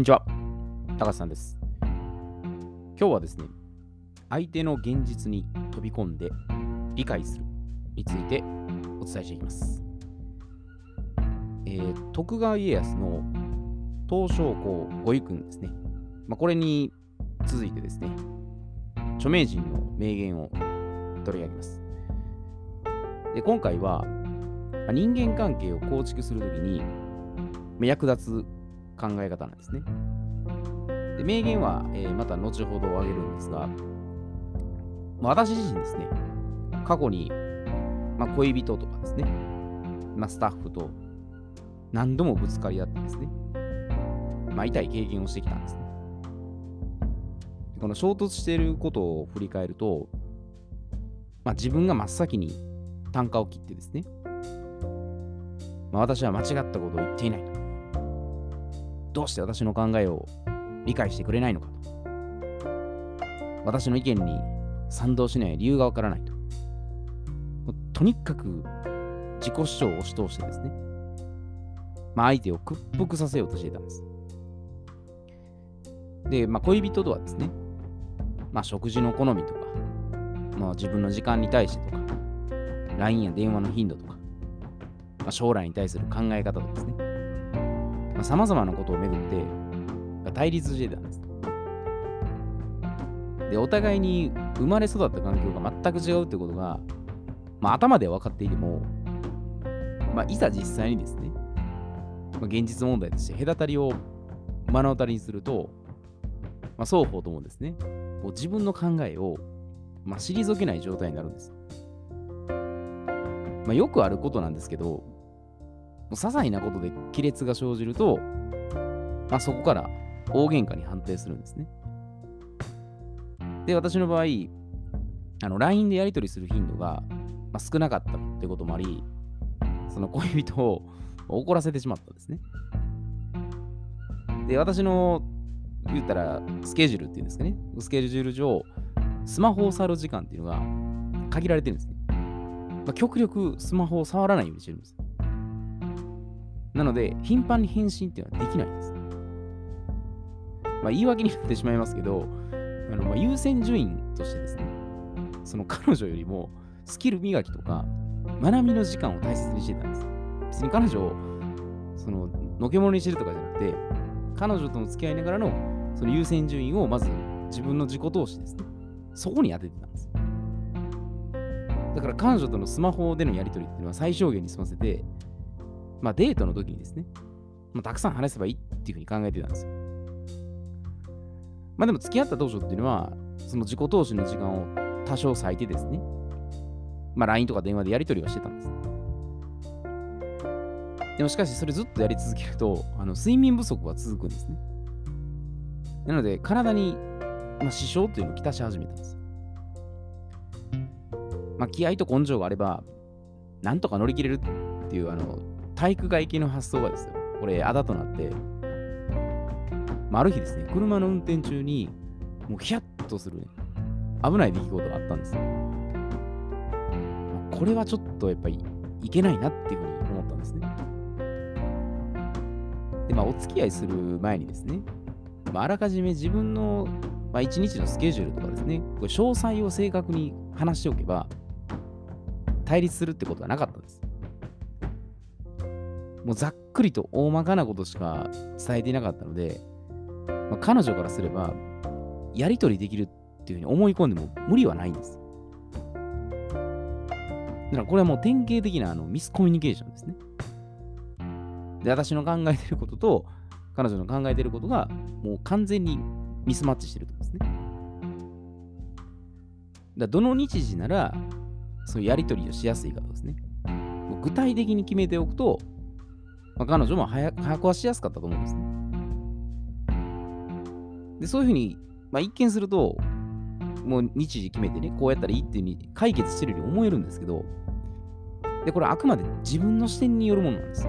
んにちは。高橋さんです。今日はですね、相手の現実に飛び込んで理解するについてお伝えしていきます。えー徳川家康の東照宮ご遺訓ですね。まあ、これに続いてですね、著名人の名言を取り上げます。で今回は、人間関係を構築するときに役立つ考え方なんですね。で名言は、えーまた後ほど挙げるんですが、まあ私自身ですね、過去に、まあ、恋人とかですね、まあ、スタッフと何度もぶつかり合ってですね、まあ、痛い経験をしてきたんですね。この衝突していることを振り返ると、まあ、自分が真っ先に単価を切ってですね、まあ、私は間違ったことを言っていないと。どうして私の考えを理解してくれないのかと。私の意見に賛同しない理由がわからないと。とにかく自己主張を押し通してですね、まあ、相手を屈服させようとしていたんです。で、まあ、恋人とはですね、まあ、食事の好みとか、まあ、自分の時間に対してとか、LINE や電話の頻度とか、まあ、将来に対する考え方とかですね、さまざ、まなことをめぐって対立してたんです。で、お互いに生まれ育った環境が全く違うってことが、まあ、頭では分かっていても、まあ、いざ実際にですね、まあ、現実問題として隔たりを目の当たりにすると、まあ、双方ともですね、もう自分の考えを、まあ、退けない状態になるんです。まあ、よくあることなんですけど、些細なことで亀裂が生じると、まあ、そこから大喧嘩に判定するんですね。で、私の場合、あの LINE でやり取りする頻度が、まあ、少なかったってこともあり、その恋人を怒らせてしまったんですね。で、私の言ったらスケジュールっていうんですかね、スケジュール上、スマホを触る時間っていうのが限られてるんですね。まあ、極力スマホを触らないようにしてるんです。なので、頻繁に返信っていうのはできないんです。まあ、言い訳になってしまいますけど、あのまあ優先順位としてですね、その彼女よりもスキル磨きとか学びの時間を大切にしてたんです。別に彼女をそののけ者にしてるとかじゃなくて、彼女との付き合いながらのその優先順位をまず自分の自己投資ですね、そこに当ててたんです。だから彼女とのスマホでのやり取りっていうのは最小限に済ませて、まあデートの時にですね、まあ、たくさん話せばいいっていうふうに考えてたんですよ。まあでも付き合った当初っていうのは、その自己投資の時間を多少割いてですね、まあ LINE とか電話でやり取りはしてたんです。でもしかしそれずっとやり続けると、あの睡眠不足は続くんですね。なので体に、まあ、支障というのをきたし始めたんです。まあ気合と根性があれば、なんとか乗り切れるっていうあの体育会系の発想がですよ、これあだとなって、まあ、ある日ですね、車の運転中に、もうヒヤッとする、ね、危ない出来事があったんですよ。これはちょっとやっぱりいけないなっていうふうに思ったんですね。で、まあ、お付き合いする前にですね、まあ、あらかじめ自分の、まあ、一日のスケジュールとかですね、これ詳細を正確に話しておけば、対立するってことはなかったんです。もうざっくりと大まかなことしか伝えていなかったので、まあ、彼女からすれば、やり取りできるっていうふうに思い込んでも無理はないんです。だからこれはもう典型的なあのミスコミュニケーションですね。で、私の考えてることと彼女の考えてることがもう完全にミスマッチしてるとですね。だどの日時ならそういうやり取りをしやすいかとですね。具体的に決めておくと、まあ、彼女も早くはしやすかったと思うんですね。で、そういうふうに、まあ、一見すると、もう日時決めてね、こうやったらいいっていう風に解決してるように思えるんですけど、で、これあくまで自分の視点によるものなんです。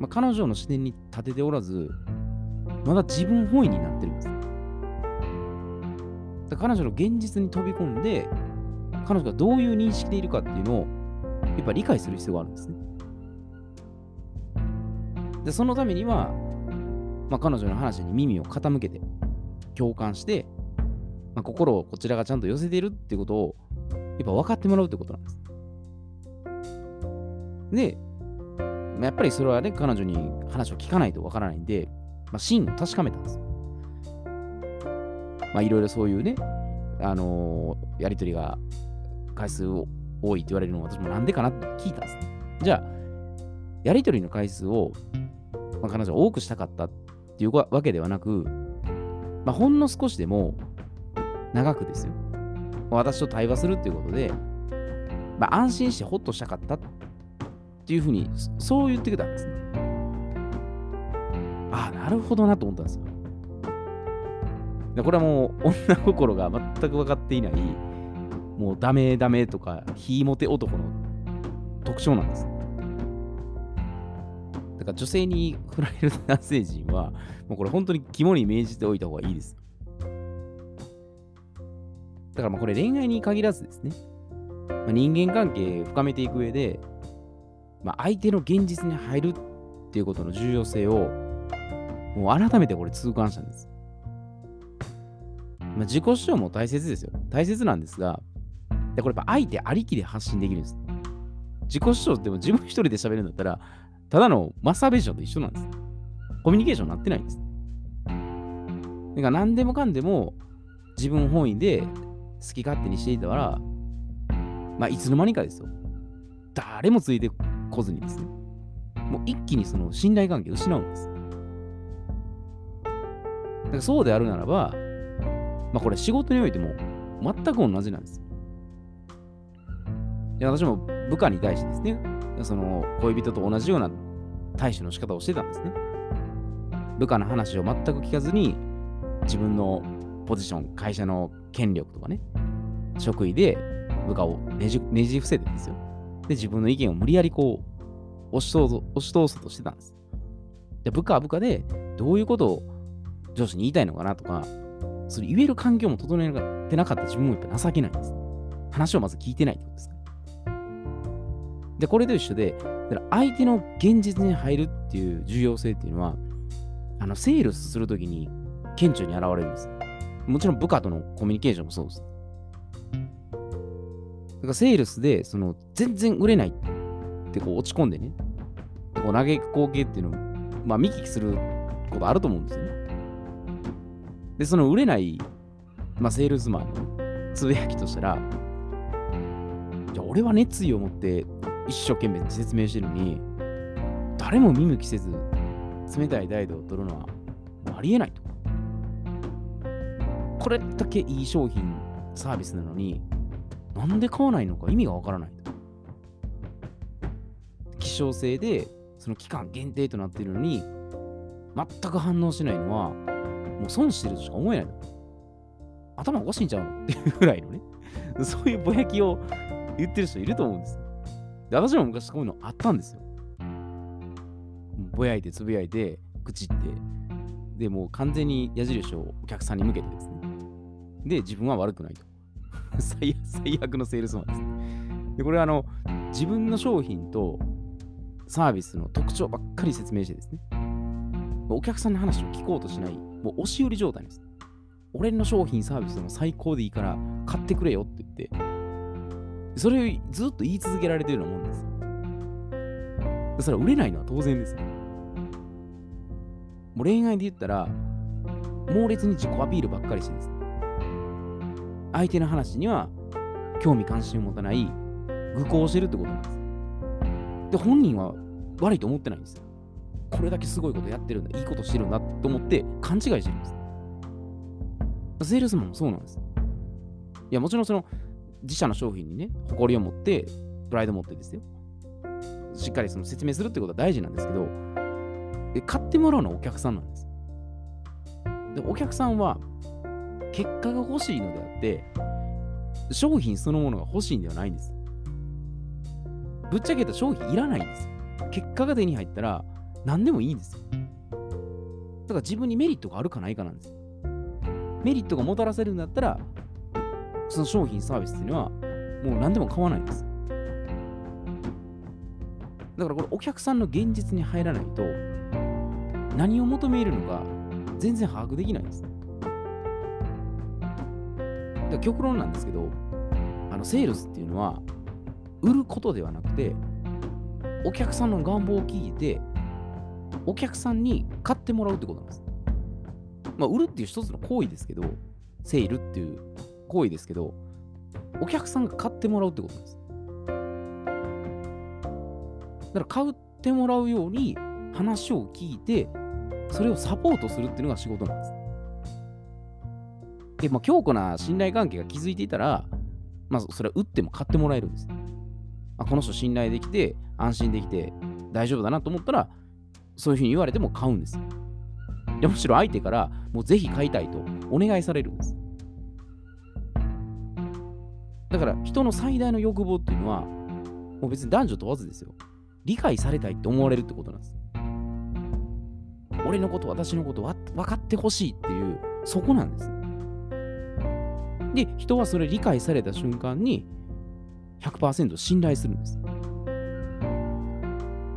まあ、彼女の視点に立てておらず、まだ自分本位になってるんです。だ彼女の現実に飛び込んで、彼女がどういう認識でいるかっていうのを、やっぱ理解する必要があるんですね。で、そのためには、まあ、彼女の話に耳を傾けて、共感して、まあ、心をこちらがちゃんと寄せているっていうことを、やっぱ分かってもらうってことなんです。で、まあやっぱりそれはね、彼女に話を聞かないと分からないんで、まあ、真を確かめたんです。まあ、いろいろそういうね、あのーやりとりが回数多いって言われるのを私もなんでかなって聞いたんです。じゃあ、やりとりの回数を、まあ、彼女は多くしたかったっていうわけではなく、まあ、ほんの少しでも長くですよ。私と対話するっていうことで、まあ、安心してほっとしたかったっていうふうに、そう言ってきたんですね。ああ、なるほどなと思ったんですよ。でこれはもう女心が全く分かっていない、もうダメダメとか、ひいもて男の特徴なんです。だから女性に振られる男性陣は、もうこれ本当に肝に銘じておいた方がいいです。だからまあこれ恋愛に限らずですね、まあ、人間関係深めていく上で、まあ、相手の現実に入るっていうことの重要性を、もう改めてこれ痛感したんです。まあ、自己主張も大切ですよ。大切なんですが、でこれやっぱ相手ありきで発信できるんです。自己主張っても自分一人で喋るんだったら、ただのマスターベーションと一緒なんです。コミュニケーションになってないんです。だか何でもかんでも自分本位で好き勝手にしていたら、まあいつの間にかですよ。誰もついてこずにですね。もう一気にその信頼関係を失うんです。だからそうであるならば、まあこれ仕事においても全く同じなんです。いや私も部下に対してですね、その恋人と同じような対処の仕方をしてたんですね。部下の話を全く聞かずに、自分のポジション、会社の権力とかね、職位で部下をねじねじ伏せてるんですよ。で、自分の意見を無理やりこう、押し通そう押し通そうとしてたんです。で、部下は部下で、どういうことを上司に言いたいのかなとか、それ言える環境も整えてなかった自分もやっぱ情けないんです。話をまず聞いてないってことです。で、これと一緒で、だから相手の現実に入るっていう重要性っていうのは、あの、セールスするときに顕著に現れるんです。もちろん部下とのコミュニケーションもそうです。だからセールスで、その、全然売れないってこう落ち込んでね、こう嘆く光景っていうのを、まあ見聞きすることあると思うんですよね。で、その売れない、まあセールスマンのつぶやきとしたら、じゃ俺は熱意を持って一生懸命説明してるのに、誰も見向きせず、冷たい態度を取るのはありえないと。これだけいい商品、サービスなのに、なんで買わないのか意味がわからないと。希少性で、その期間限定となっているのに、全く反応しないのは、もう損してるとしか思えないと。頭おかしいんちゃうの？っていうぐらいのね、そういうぼやきを言ってる人いると思うんです。で、私も昔こういうのあったんですよ。ぼやいてつぶやいて、口って、で、もう完全に矢印をお客さんに向けてですね。で、自分は悪くないと。最最悪のセールスマンですね。で、これはあの、自分の商品とサービスの特徴ばっかり説明してですね。お客さんの話を聞こうとしない、もう押し売り状態です。俺の商品サービスでも最高でいいから買ってくれよって言って、それをずっと言い続けられてるようなもんですよ。それは売れないのは当然です。もう恋愛で言ったら、猛烈に自己アピールばっかりしてです。相手の話には興味関心を持たない、愚行してるってことなんです。で、本人は悪いと思ってないんですよ。これだけすごいことやってるんだ、いいことしてるんだと思って勘違いしてるんです。セールスマンもそうなんです。いや、もちろんその自社の商品にね、誇りを持って、プライドを持ってですよ。しっかりその説明するってことは大事なんですけど、で買ってもらうのはお客さんなんです。で、お客さんは結果が欲しいのであって、商品そのものが欲しいんではないんです。ぶっちゃけた商品いらないんです。結果が手に入ったら何でもいいんです。だから自分にメリットがあるかないかなんです。メリットがもたらせるんだったら、その商品サービスっていうのはもう何でも買わないんです。だからこれお客さんの現実に入らないと、何を求めるのか全然把握できないんです。だから極論なんですけど、あのセールスっていうのは、売ることではなくて、お客さんの願望を聞いて、お客さんに買ってもらうってことなんです。まあ、売るっていう一つの行為ですけど、セールっていう行為ですけど、お客さんが買ってもらうってことです。だから買ってもらうように話を聞いて、それをサポートするっていうのが仕事なんです。で、まあ、強固な信頼関係が築いていたら、まあ、それは売っても買ってもらえるんです。あこの人信頼できて、安心できて、大丈夫だなと思ったら、そういうふうに言われても買うんです。でむしろ相手からもうぜひ買いたいとお願いされるんです。だから人の最大の欲望っていうのは、もう別に男女問わずですよ。理解されたいって思われるってことなんです。俺のこと、私のこと分かってほしいっていう、そこなんです。で、人はそれ理解された瞬間に100%信頼するんです。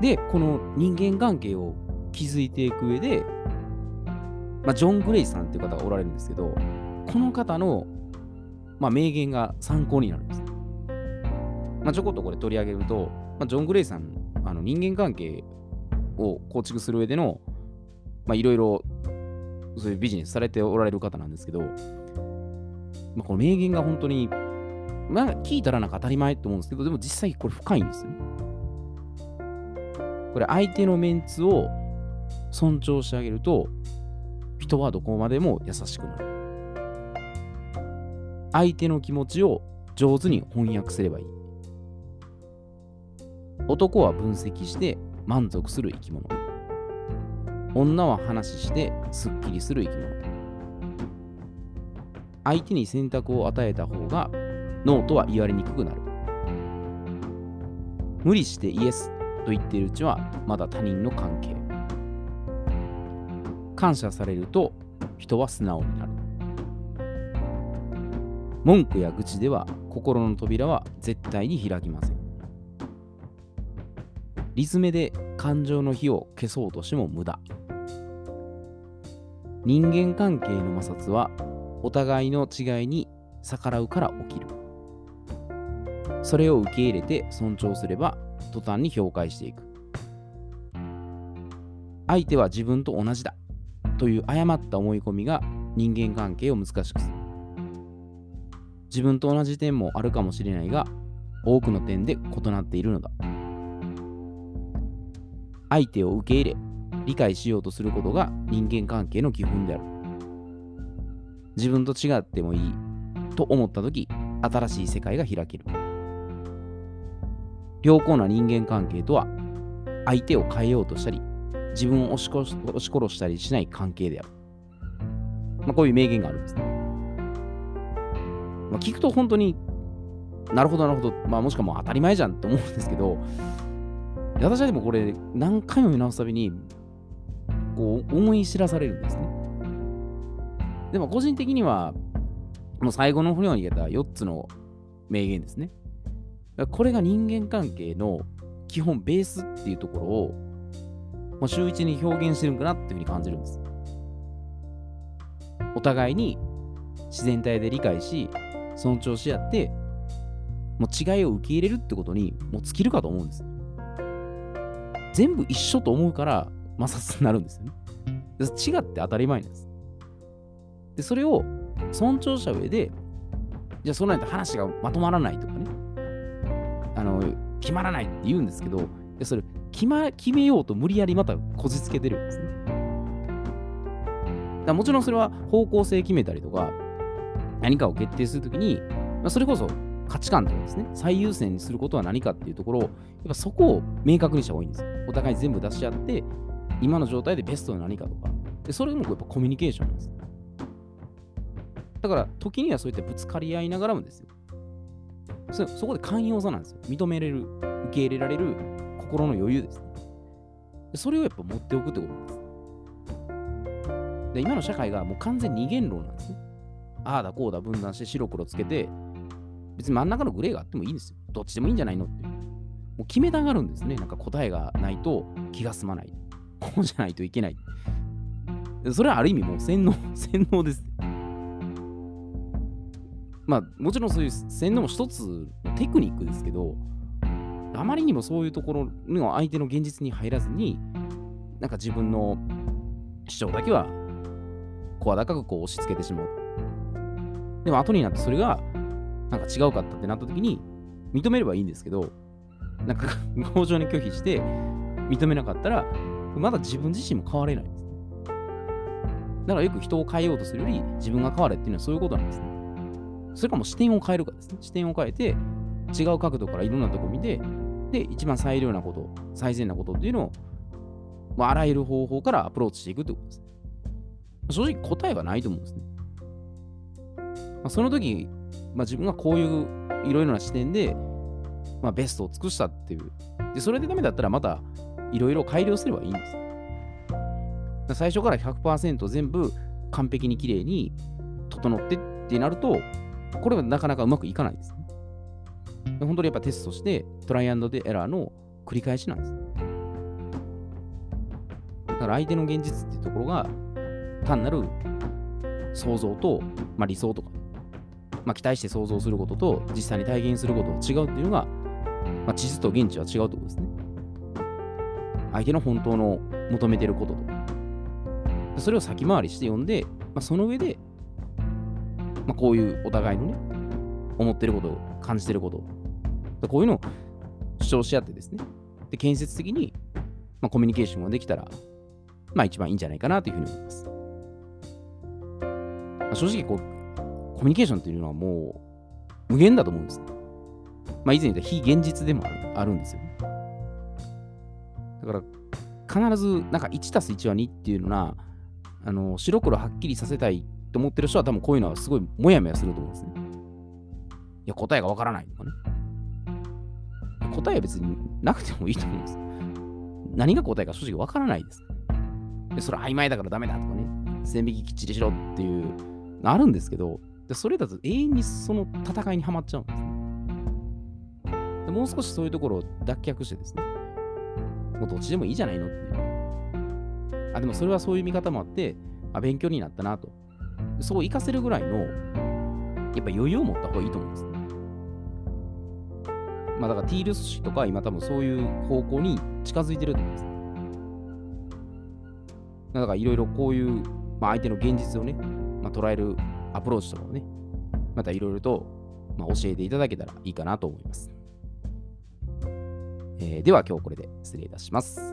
で、この人間関係を築いていく上で、まあ、ジョン・グレイさんっていう方がおられるんですけど、この方の、まあ、名言が参考になるんです。まあ、ちょこっとこれ取り上げると、まあ、ジョン・グレイさん、あの人間関係を構築する上での、まあ、いろいろそういうビジネスされておられる方なんですけど、まあ、この名言が本当に、まあ、聞いたらなんか当たり前と思うんですけど、でも実際これ深いんですよね。これ相手のメンツを尊重してあげると、人はどこまでも優しくなる。相手の気持ちを上手に翻訳すればいい。男は分析して満足する生き物。女は話してすっきりする生き物。相手に選択を与えた方がノーとは言われにくくなる。無理してイエスと言っているうちはまだ他人の関係。感謝されると人は素直になる。文句や愚痴では心の扉は絶対に開きません。リズメで感情の火を消そうとしても無駄。人間関係の摩擦はお互いの違いに逆らうから起きる。それを受け入れて尊重すれば途端に評価していく。相手は自分と同じだという誤った思い込みが人間関係を難しくする。自分と同じ点もあるかもしれないが、多くの点で異なっているのだ。相手を受け入れ、理解しようとすることが人間関係の基本である。自分と違ってもいいと思ったとき、新しい世界が開ける。良好な人間関係とは、相手を変えようとしたり、自分を押し殺押し殺したりしない関係である。まあ、こういう名言があるんですね。まあ、聞くと本当になるほどなるほど、まあ、もしくはもう当たり前じゃんと思うんですけど、私はでもこれ何回も見直すたびにこう思い知らされるんですね。でも個人的にはもう最後の方に言えた4つの名言ですね。これが人間関係の基本ベースっていうところを、まあ、週一に表現してるんかなっていうふうに感じるんです。お互いに自然体で理解し、尊重し合って、もう違いを受け入れるってことにもう尽きるかと思うんです。全部一緒と思うから摩擦になるんですよね。違って当たり前なんです。で、それを尊重した上で、じゃあその間話がまとまらないとかね、あの、決まらないって言うんですけど、でそれ決,、ま、決めようと無理やりまたこじつけてるんですね。だもちろんそれは方向性決めたりとか、何かを決定するときに、まあ、それこそ価値観とかですね、最優先にすることは何かっていうところを、やっぱそこを明確にした方がいいんですよ。お互い全部出し合って、今の状態でベストは何かとか。でそれもやっぱコミュニケーションなんです。だから、時にはそういったぶつかり合いながらもですよ。そそこで寛容さなんですよ。認めれる、受け入れられる心の余裕ですね。でそれをやっぱ持っておくってことなんです。で今の社会がもう完全に二元論なんですね。ああだこうだ分断して白黒つけて、別に真ん中のグレーがあってもいいんですよ。どっちでもいいんじゃないのって。もう決めたがるんですね。なんか答えがないと気が済まない。こうじゃないといけない。それはある意味もう洗脳、洗脳です。まあ、もちろんそういう洗脳も一つのテクニックですけど、あまりにもそういうところの相手の現実に入らずに、なんか自分の主張だけは声高くこう押し付けてしまう。でも後になってそれがなんか違うかったってなった時に認めればいいんですけど、なんか 強情に拒否して認めなかったら、まだ自分自身も変われないんです。だからよく人を変えようとするより自分が変われっていうのはそういうことなんですね。それかも視点を変えるかですね。視点を変えて違う角度からいろんなとこ見て、で、一番最良なこと、最善なことっていうのを、まあ、あらゆる方法からアプローチしていくってことです。正直答えはないと思うんですね。まあ、その時、まあ、自分がこういういろいろな視点で、まあ、ベストを尽くしたっていう。で、それでダメだったらまたいろいろ改良すればいいんです。最初から100%全部完璧に綺麗に整ってってなると、これはなかなかうまくいかないです、ね。本当にやっぱテストして、トライアンドでエラーの繰り返しなんです。だから相手の現実っていうところが、単なる想像と、まあ、理想とか、まあ、期待して想像することと実際に体現することが違うっていうのが、まあ、地図と現地は違うってことですね。相手の本当の求めてることと、それを先回りして読んで、まあ、その上で、まあ、こういうお互いのね、思ってること、感じてること、こういうのを主張し合ってですね、で建設的に、まあ、コミュニケーションができたら、まあ一番いいんじゃないかなというふうに思います。まあ、正直こう、コミュニケーションっていうのはもう無限だと思うんです。まあ以前言った非現実でもあるあるんですよね。だから必ずなんか1たす1は2っていうのは、あの白黒はっきりさせたいと思ってる人は多分こういうのはすごいモヤモヤすると思うんですね。いや、答えがわからないとかね。答えは別になくてもいいと思うんです。何が答えか正直わからないです。でそれ曖昧だからダメだとかね、線引ききっちりしろっていうあるんですけど、でそれだと永遠にその戦いにはまっちゃうんですね。でもう少しそういうところを脱却してですね、もうどっちでもいいじゃないのっていう。あ、でもそれはそういう見方もあって、あ、勉強になったなと。そう活かせるぐらいの、やっぱ余裕を持った方がいいと思うんですね。まあだからティールス氏とか今多分そういう方向に近づいてると思うんです。ねだからいろいろこういう、まあ、相手の現実をね、まあ、捉えるアプローチとかをね、またいろいろと、まあ、教えていただけたらいいかなと思います。えー、では今日これで失礼いたします。